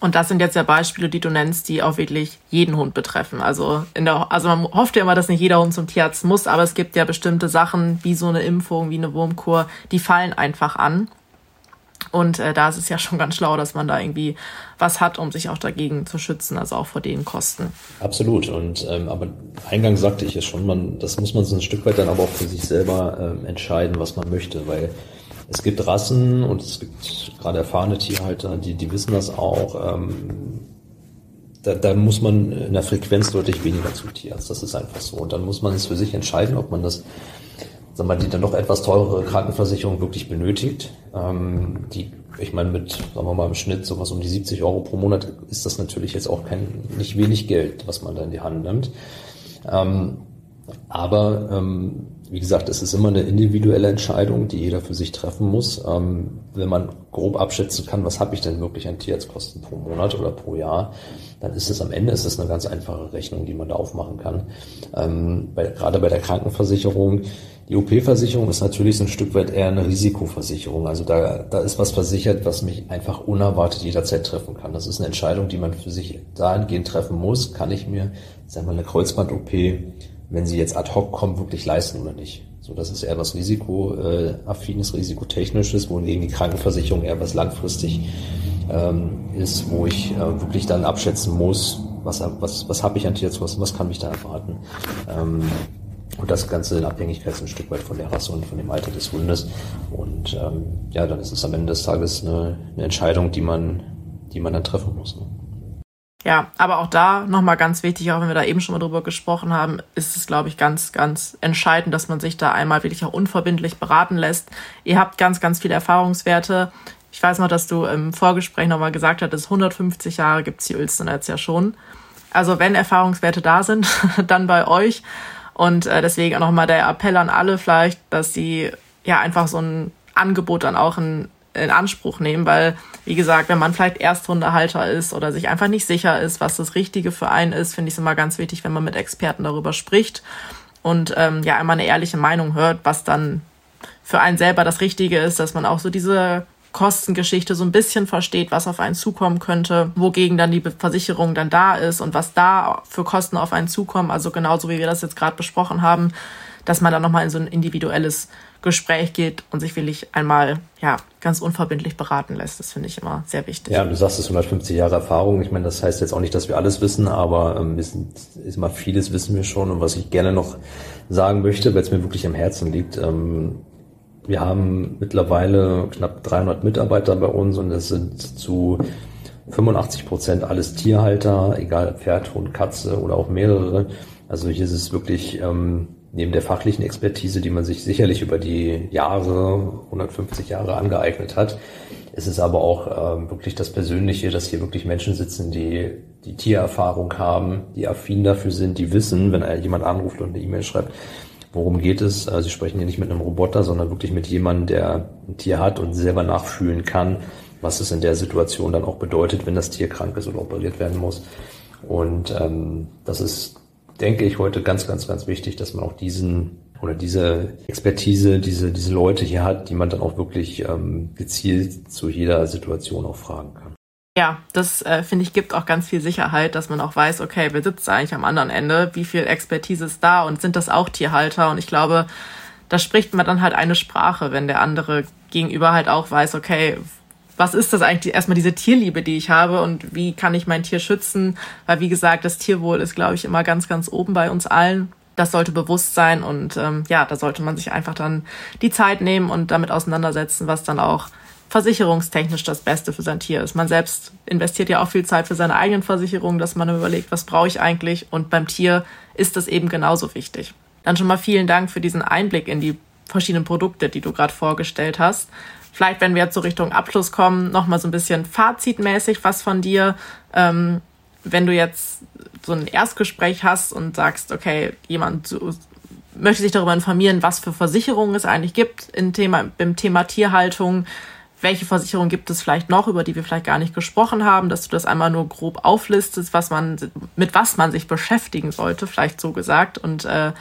Und das sind jetzt ja Beispiele, die du nennst, die auch wirklich jeden Hund betreffen. Also in der, also man hofft ja immer, dass nicht jeder Hund zum Tierarzt muss, aber es gibt ja bestimmte Sachen, wie so eine Impfung, wie eine Wurmkur, die fallen einfach an. Und äh, da ist es ja schon ganz schlau, dass man da irgendwie was hat, um sich auch dagegen zu schützen, also auch vor den Kosten. Absolut. Und ähm, aber eingangs sagte ich ja schon, man, das muss man so ein Stück weit dann aber auch für sich selber ähm, entscheiden, was man möchte, weil es gibt Rassen und es gibt gerade erfahrene Tierhalter, die, die wissen das auch. Ähm, da, da muss man in der Frequenz deutlich weniger zum Tierarzt. Das ist einfach so. Und dann muss man es für sich entscheiden, ob man das, wir mal, die dann doch etwas teurere Krankenversicherung wirklich benötigt. Ähm, die, ich meine, mit, sagen wir mal, im Schnitt sowas um die 70 Euro pro Monat ist das natürlich jetzt auch kein, nicht wenig Geld, was man da in die Hand nimmt. Ähm, aber ähm, wie gesagt, es ist immer eine individuelle Entscheidung, die jeder für sich treffen muss. Ähm, wenn man grob abschätzen kann, was habe ich denn wirklich an Tierarztkosten pro Monat oder pro Jahr, dann ist es am Ende ist es eine ganz einfache Rechnung, die man da aufmachen kann. Ähm, bei, gerade bei der Krankenversicherung, die OP-Versicherung ist natürlich so ein Stück weit eher eine Risikoversicherung. Also da, da ist was versichert, was mich einfach unerwartet jederzeit treffen kann. Das ist eine Entscheidung, die man für sich dahingehend treffen muss. Kann ich mir, sagen wir mal, eine Kreuzband-OP wenn sie jetzt ad hoc kommen, wirklich leisten oder nicht. So, das ist eher was risikoaffines, risikotechnisches, wohingegen die Krankenversicherung eher was langfristig ähm, ist, wo ich äh, wirklich dann abschätzen muss, was, was, was habe ich an Tierzulassen, was kann mich da erwarten. Ähm, und das Ganze in Abhängigkeit ein Stück weit von der Rasse und von dem Alter des Hundes. Und ähm, ja, dann ist es am Ende des Tages eine, eine Entscheidung, die man, die man dann treffen muss. Ne? Ja, aber auch da nochmal ganz wichtig, auch wenn wir da eben schon mal drüber gesprochen haben, ist es, glaube ich, ganz, ganz entscheidend, dass man sich da einmal wirklich auch unverbindlich beraten lässt. Ihr habt ganz, ganz viele Erfahrungswerte. Ich weiß noch, dass du im Vorgespräch nochmal gesagt hattest, 150 Jahre gibt's die Uelzen jetzt ja schon. Also wenn Erfahrungswerte da sind, [laughs] dann bei euch. Und äh, deswegen auch nochmal der Appell an alle vielleicht, dass sie ja einfach so ein Angebot dann auch in in Anspruch nehmen, weil, wie gesagt, wenn man vielleicht Ersthundehalter ist oder sich einfach nicht sicher ist, was das Richtige für einen ist, finde ich es immer ganz wichtig, wenn man mit Experten darüber spricht und ähm, ja einmal eine ehrliche Meinung hört, was dann für einen selber das Richtige ist, dass man auch so diese Kostengeschichte so ein bisschen versteht, was auf einen zukommen könnte, wogegen dann die Versicherung dann da ist und was da für Kosten auf einen zukommen. Also genauso wie wir das jetzt gerade besprochen haben, dass man dann nochmal in so ein individuelles Gespräch geht und sich wirklich einmal ja ganz unverbindlich beraten lässt. Das finde ich immer sehr wichtig. Ja, du sagst es 150 Jahre Erfahrung. Ich meine, das heißt jetzt auch nicht, dass wir alles wissen, aber ähm, sind, ist mal vieles wissen wir schon. Und was ich gerne noch sagen möchte, weil es mir wirklich am Herzen liegt, ähm, wir haben mittlerweile knapp 300 Mitarbeiter bei uns und es sind zu 85 Prozent alles Tierhalter, egal Pferd, Hund, Katze oder auch mehrere. Also hier ist es wirklich ähm, neben der fachlichen Expertise, die man sich sicherlich über die Jahre, 150 Jahre angeeignet hat, ist es aber auch ähm, wirklich das Persönliche, dass hier wirklich Menschen sitzen, die die Tiererfahrung haben, die affin dafür sind, die wissen, wenn jemand anruft und eine E-Mail schreibt, worum geht es. Also sie sprechen hier nicht mit einem Roboter, sondern wirklich mit jemandem, der ein Tier hat und selber nachfühlen kann, was es in der Situation dann auch bedeutet, wenn das Tier krank ist oder operiert werden muss. Und ähm, das ist denke ich, heute ganz, ganz, ganz wichtig, dass man auch diesen oder diese Expertise, diese, diese Leute hier hat, die man dann auch wirklich ähm, gezielt zu jeder Situation auch fragen kann. Ja, das äh, finde ich gibt auch ganz viel Sicherheit, dass man auch weiß, okay, wer sitzt eigentlich am anderen Ende, wie viel Expertise ist da und sind das auch Tierhalter? Und ich glaube, da spricht man dann halt eine Sprache, wenn der andere gegenüber halt auch weiß, okay, was ist das eigentlich erstmal diese Tierliebe, die ich habe und wie kann ich mein Tier schützen? Weil wie gesagt, das Tierwohl ist, glaube ich, immer ganz, ganz oben bei uns allen. Das sollte bewusst sein und ähm, ja, da sollte man sich einfach dann die Zeit nehmen und damit auseinandersetzen, was dann auch versicherungstechnisch das Beste für sein Tier ist. Man selbst investiert ja auch viel Zeit für seine eigenen Versicherungen, dass man überlegt, was brauche ich eigentlich und beim Tier ist das eben genauso wichtig. Dann schon mal vielen Dank für diesen Einblick in die verschiedenen Produkte, die du gerade vorgestellt hast. Vielleicht, wenn wir jetzt so Richtung Abschluss kommen, noch mal so ein bisschen fazitmäßig was von dir. Ähm, wenn du jetzt so ein Erstgespräch hast und sagst, okay, jemand so, möchte sich darüber informieren, was für Versicherungen es eigentlich gibt im Thema, im Thema Tierhaltung, welche Versicherungen gibt es vielleicht noch, über die wir vielleicht gar nicht gesprochen haben, dass du das einmal nur grob auflistest, was man, mit was man sich beschäftigen sollte, vielleicht so gesagt. Und äh,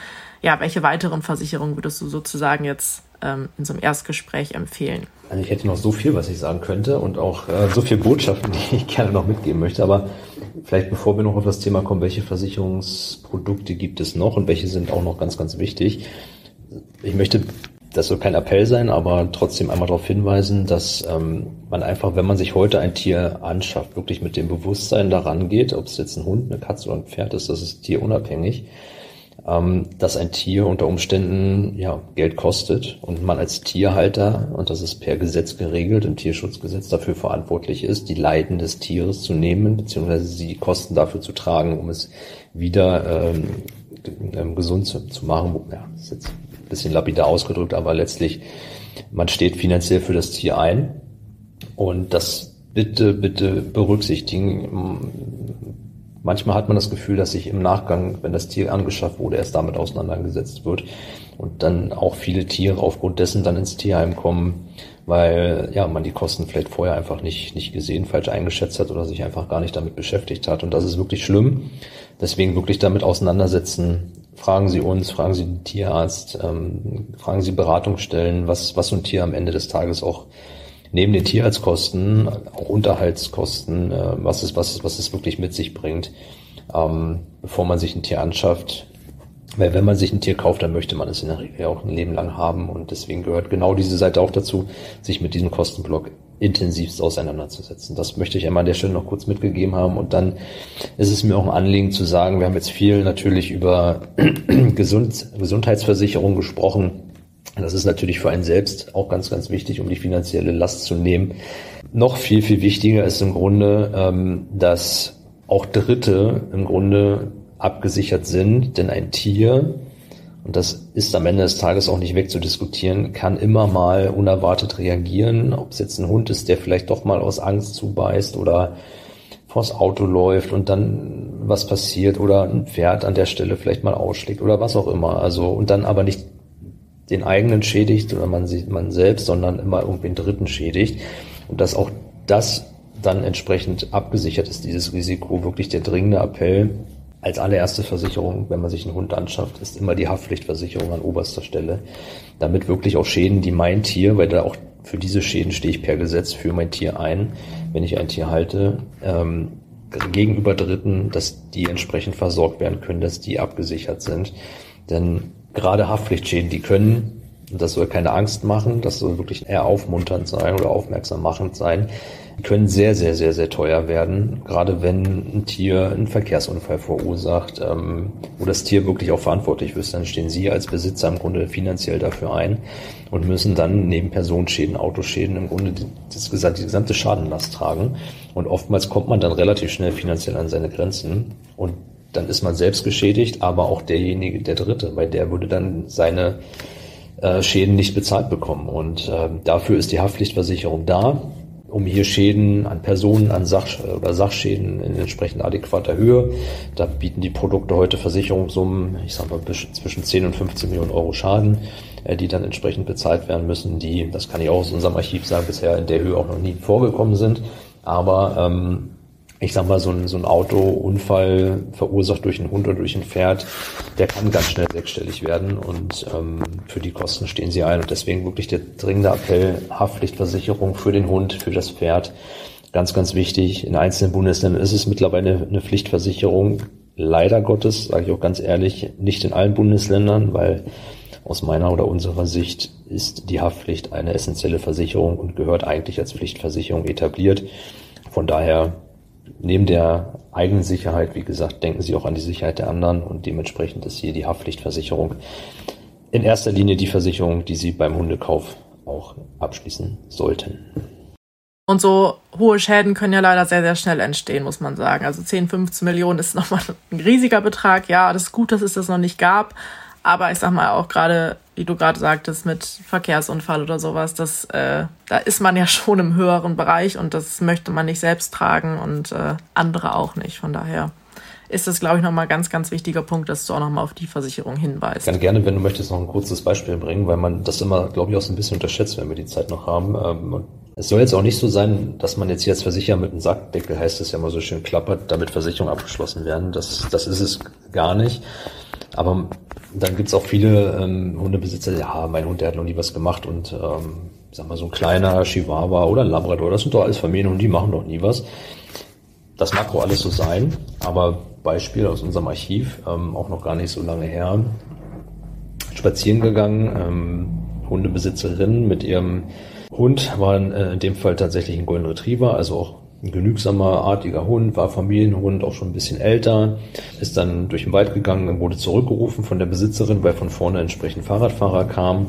ja, welche weiteren Versicherungen würdest du sozusagen jetzt ähm, in so einem Erstgespräch empfehlen? Also ich hätte noch so viel, was ich sagen könnte und auch äh, so viele Botschaften, [laughs] die ich gerne noch mitgeben möchte. Aber vielleicht bevor wir noch auf das Thema kommen, welche Versicherungsprodukte gibt es noch und welche sind auch noch ganz, ganz wichtig. Ich möchte das soll kein Appell sein, aber trotzdem einmal darauf hinweisen, dass ähm, man einfach, wenn man sich heute ein Tier anschafft, wirklich mit dem Bewusstsein daran geht, ob es jetzt ein Hund, eine Katze oder ein Pferd ist, das ist tierunabhängig, ähm, dass ein Tier unter Umständen ja Geld kostet und man als Tierhalter, und das ist per Gesetz geregelt, im Tierschutzgesetz dafür verantwortlich ist, die Leiden des Tieres zu nehmen, beziehungsweise die Kosten dafür zu tragen, um es wieder ähm, ähm gesund zu, machen. Ja, ist jetzt bisschen lapidar ausgedrückt, aber letztlich, man steht finanziell für das Tier ein. Und das bitte, bitte berücksichtigen. Manchmal hat man das Gefühl, dass sich im Nachgang, wenn das Tier angeschafft wurde, erst damit auseinandergesetzt wird und dann auch viele Tiere aufgrund dessen dann ins Tierheim kommen, weil ja man die Kosten vielleicht vorher einfach nicht nicht gesehen, falsch eingeschätzt hat oder sich einfach gar nicht damit beschäftigt hat und das ist wirklich schlimm. Deswegen wirklich damit auseinandersetzen, fragen Sie uns, fragen Sie den Tierarzt, ähm, fragen Sie Beratungsstellen, was, was so ein Tier am Ende des Tages auch neben den Tierarztkosten, auch Unterhaltskosten, äh, was es, was es, was es wirklich mit sich bringt, ähm, bevor man sich ein Tier anschafft. Weil wenn man sich ein Tier kauft, dann möchte man es in der Regel auch ein Leben lang haben und deswegen gehört genau diese Seite auch dazu, sich mit diesem Kostenblock intensivst auseinanderzusetzen. Das möchte ich einmal an der Stelle noch kurz mitgegeben haben. Und dann ist es mir auch ein Anliegen zu sagen, wir haben jetzt viel natürlich über [clears throat] Gesund Gesundheitsversicherung gesprochen. Das ist natürlich für einen selbst auch ganz, ganz wichtig, um die finanzielle Last zu nehmen. Noch viel, viel wichtiger ist im Grunde, ähm, dass auch Dritte im Grunde abgesichert sind, denn ein Tier und das ist am Ende des Tages auch nicht wegzudiskutieren, kann immer mal unerwartet reagieren, ob es jetzt ein Hund ist, der vielleicht doch mal aus Angst zubeißt oder vors Auto läuft und dann was passiert oder ein Pferd an der Stelle vielleicht mal ausschlägt oder was auch immer. Also und dann aber nicht den eigenen schädigt oder man sieht man selbst, sondern immer irgendwie einen Dritten schädigt und dass auch das dann entsprechend abgesichert ist, dieses Risiko, wirklich der dringende Appell, als allererste Versicherung, wenn man sich einen Hund anschafft, ist immer die Haftpflichtversicherung an oberster Stelle. Damit wirklich auch Schäden, die mein Tier, weil da auch für diese Schäden stehe ich per Gesetz für mein Tier ein, wenn ich ein Tier halte, ähm, gegenüber Dritten, dass die entsprechend versorgt werden können, dass die abgesichert sind. Denn gerade Haftpflichtschäden, die können, das soll keine Angst machen, das soll wirklich eher aufmunternd sein oder aufmerksam machend sein, können sehr, sehr, sehr, sehr teuer werden. Gerade wenn ein Tier einen Verkehrsunfall verursacht, ähm, wo das Tier wirklich auch verantwortlich ist, dann stehen Sie als Besitzer im Grunde finanziell dafür ein und müssen dann neben Personenschäden, Autoschäden im Grunde das gesamte, die gesamte Schadenlast tragen. Und oftmals kommt man dann relativ schnell finanziell an seine Grenzen und dann ist man selbst geschädigt, aber auch derjenige, der Dritte, weil der würde dann seine äh, Schäden nicht bezahlt bekommen. Und äh, dafür ist die Haftpflichtversicherung da um hier Schäden an Personen, an Sach- oder Sachschäden in entsprechend adäquater Höhe. Da bieten die Produkte heute Versicherungssummen, ich sage mal zwischen 10 und 15 Millionen Euro Schaden, äh, die dann entsprechend bezahlt werden müssen, die, das kann ich auch aus unserem Archiv sagen, bisher in der Höhe auch noch nie vorgekommen sind. Aber ähm, ich sag mal, so ein, so ein Autounfall verursacht durch einen Hund oder durch ein Pferd, der kann ganz schnell sechsstellig werden und ähm, für die Kosten stehen sie ein. Und deswegen wirklich der dringende Appell, Haftpflichtversicherung für den Hund, für das Pferd. Ganz, ganz wichtig. In einzelnen Bundesländern ist es mittlerweile eine Pflichtversicherung. Leider Gottes, sage ich auch ganz ehrlich, nicht in allen Bundesländern, weil aus meiner oder unserer Sicht ist die Haftpflicht eine essentielle Versicherung und gehört eigentlich als Pflichtversicherung etabliert. Von daher neben der eigenen Sicherheit, wie gesagt, denken Sie auch an die Sicherheit der anderen und dementsprechend ist hier die Haftpflichtversicherung in erster Linie die Versicherung, die Sie beim Hundekauf auch abschließen sollten. Und so hohe Schäden können ja leider sehr, sehr schnell entstehen, muss man sagen. Also 10, 15 Millionen ist [laughs] nochmal ein riesiger Betrag. Ja, das ist gut, dass es das noch nicht gab. Aber ich sag mal auch gerade, wie du gerade sagtest, mit Verkehrsunfall oder sowas, das, äh, da ist man ja [laughs] schon im höheren Bereich und das möchte man nicht selbst tragen und äh, andere auch nicht. Von daher ist das, glaube ich, nochmal ein ganz, ganz wichtiger Punkt, dass du auch nochmal auf die Versicherung hinweist. Ganz gerne, wenn du möchtest, noch ein kurzes Beispiel bringen, weil man das immer, glaube ich, auch so ein bisschen unterschätzt, wenn wir die Zeit noch haben. Ähm, es soll jetzt auch nicht so sein, dass man jetzt hier als Versicherer mit einem Sackdeckel, heißt es ja mal so schön, klappert, damit Versicherungen abgeschlossen werden. Das, das ist es gar nicht. Aber dann gibt's auch viele ähm, Hundebesitzer, ja, mein Hund, der hat noch nie was gemacht und ähm, sag mal, so ein kleiner Chihuahua oder ein Labrador, das sind doch alles Familienhunde, die machen doch nie was. Das mag wohl alles so sein, aber Beispiel aus unserem Archiv, ähm, auch noch gar nicht so lange her, spazieren gegangen, ähm, Hundebesitzerin mit ihrem Hund, war äh, in dem Fall tatsächlich ein Golden Retriever, also auch ein genügsamer, artiger Hund, war Familienhund, auch schon ein bisschen älter, ist dann durch den Wald gegangen und wurde zurückgerufen von der Besitzerin, weil von vorne entsprechend Fahrradfahrer kam.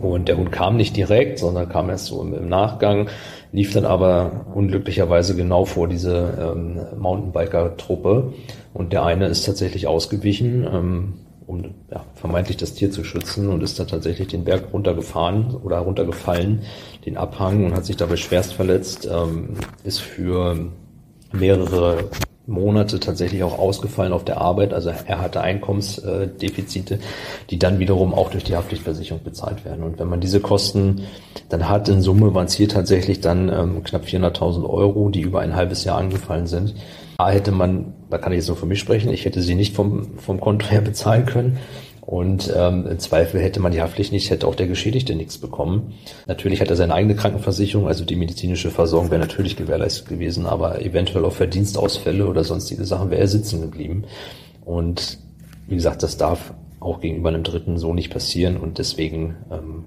Und der Hund kam nicht direkt, sondern kam erst so im, Nachgang, lief dann aber unglücklicherweise genau vor diese ähm, Mountainbiker-Truppe. Und der eine ist tatsächlich ausgewichen, ähm, um ja, vermeintlich das Tier zu schützen und ist dann tatsächlich den Berg runtergefahren oder runtergefallen, den Abhang und hat sich dabei schwerst verletzt, ähm, ist für mehrere Monate tatsächlich auch ausgefallen auf der Arbeit. Also er hatte Einkommensdefizite, die dann wiederum auch durch die Haftpflichtversicherung bezahlt werden. Und wenn man diese Kosten dann hat, in Summe waren es hier tatsächlich dann ähm, knapp 400.000 Euro, die über ein halbes Jahr angefallen sind. Da hätte man, da kann ich jetzt nur für mich sprechen, ich hätte sie nicht vom, vom Konto her bezahlen können. Und ähm, im Zweifel hätte man die Haftpflicht nicht, hätte auch der Geschädigte nichts bekommen. Natürlich hat er seine eigene Krankenversicherung, also die medizinische Versorgung wäre natürlich gewährleistet gewesen, aber eventuell auch Verdienstausfälle oder sonstige Sachen wäre er sitzen geblieben. Und wie gesagt, das darf auch gegenüber einem Dritten so nicht passieren und deswegen ähm,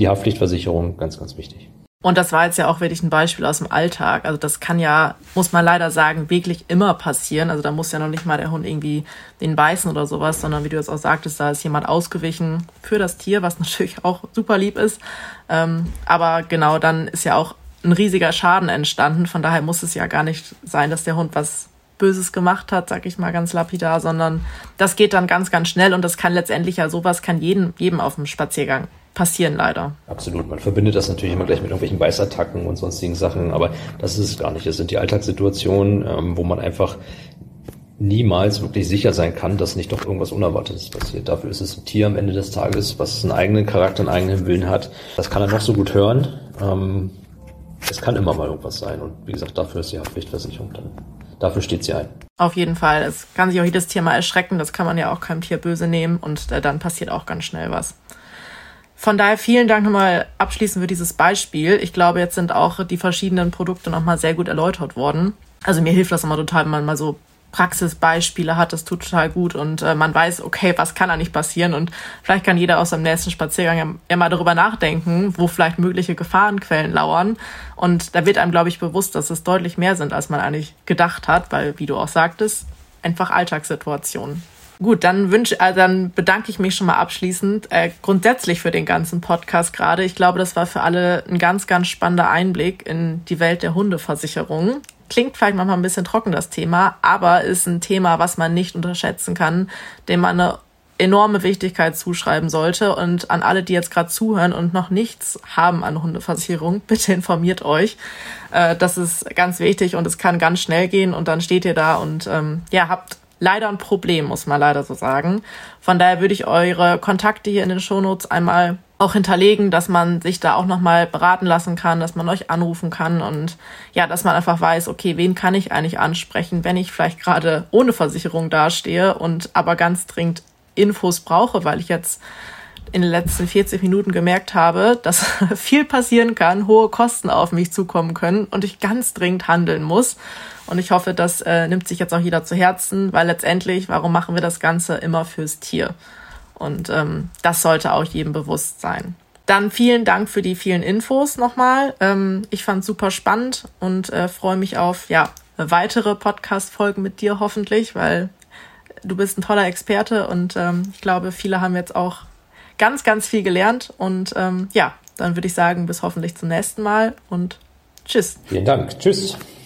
die Haftpflichtversicherung ganz, ganz wichtig. Und das war jetzt ja auch wirklich ein Beispiel aus dem Alltag. Also das kann ja, muss man leider sagen, wirklich immer passieren. Also da muss ja noch nicht mal der Hund irgendwie den beißen oder sowas, sondern wie du jetzt auch sagtest, da ist jemand ausgewichen für das Tier, was [laughs] natürlich auch super lieb ist. Ähm, aber genau, dann ist ja auch ein riesiger Schaden entstanden. Von daher muss es ja gar nicht sein, dass der Hund was Böses gemacht hat, sag ich mal ganz lapidar, sondern das geht dann ganz, ganz schnell und das kann letztendlich ja sowas kann jedem, jedem auf dem Spaziergang passieren leider. Absolut. Man verbindet das natürlich immer gleich mit irgendwelchen Beißattacken und sonstigen Sachen, aber das ist es gar nicht. Es sind die Alltagssituationen, ähm, wo man einfach niemals wirklich sicher sein kann, dass nicht doch irgendwas Unerwartetes passiert. Dafür ist es ein Tier am Ende des Tages, was einen eigenen Charakter, einen eigenen Willen hat. Das kann er noch so gut hören. Ähm, es kann immer mal irgendwas sein. Und wie gesagt, dafür ist die Haftpflichtversicherung dann. Dafür steht sie ein. Auf jeden Fall. Es kann sich auch jedes Tier mal erschrecken. Das kann man ja auch keinem Tier böse nehmen. Und äh, dann passiert auch ganz schnell was. Von daher vielen Dank nochmal abschließend für dieses Beispiel. Ich glaube, jetzt sind auch die verschiedenen Produkte nochmal sehr gut erläutert worden. Also mir hilft das immer total, wenn man mal so Praxisbeispiele hat, das tut total gut und äh, man weiß, okay, was kann da nicht passieren und vielleicht kann jeder aus seinem nächsten Spaziergang ja, ja mal darüber nachdenken, wo vielleicht mögliche Gefahrenquellen lauern und da wird einem, glaube ich, bewusst, dass es deutlich mehr sind, als man eigentlich gedacht hat, weil, wie du auch sagtest, einfach Alltagssituationen. Gut, dann wünsche, äh, dann bedanke ich mich schon mal abschließend äh, grundsätzlich für den ganzen Podcast gerade. Ich glaube, das war für alle ein ganz, ganz spannender Einblick in die Welt der Hundeversicherung. Klingt vielleicht manchmal ein bisschen trocken, das Thema, aber ist ein Thema, was man nicht unterschätzen kann, dem man eine enorme Wichtigkeit zuschreiben sollte. Und an alle, die jetzt gerade zuhören und noch nichts haben an Hundeversicherung, [laughs] bitte informiert euch. Äh, das ist ganz wichtig und es kann ganz schnell gehen und dann steht ihr da und ähm, ja, habt leider ein Problem, muss man leider so sagen. Von daher würde ich eure Kontakte hier in den Shownotes einmal auch hinterlegen, dass man sich da auch nochmal beraten lassen kann, dass man euch anrufen kann und ja, dass man einfach weiß, okay, wen kann ich eigentlich ansprechen, wenn ich vielleicht gerade ohne Versicherung dastehe und aber ganz dringend Infos brauche, weil ich jetzt in den letzten 40 Minuten gemerkt habe, dass [laughs] viel passieren kann, hohe Kosten auf mich zukommen können und ich ganz dringend handeln muss. Und ich hoffe, das äh, nimmt sich jetzt auch jeder zu Herzen, weil letztendlich, warum machen wir das Ganze immer fürs Tier? Und ähm, das sollte auch jedem bewusst sein. Dann vielen Dank für die vielen Infos nochmal. Ähm, ich fand super spannend und äh, freue mich auf ja, weitere Podcast-Folgen mit dir hoffentlich, weil du bist ein toller Experte und ähm, ich glaube, viele haben jetzt auch ganz, ganz viel gelernt. Und ähm, ja, dann würde ich sagen, bis hoffentlich zum nächsten Mal und tschüss. Vielen Dank. Tschüss.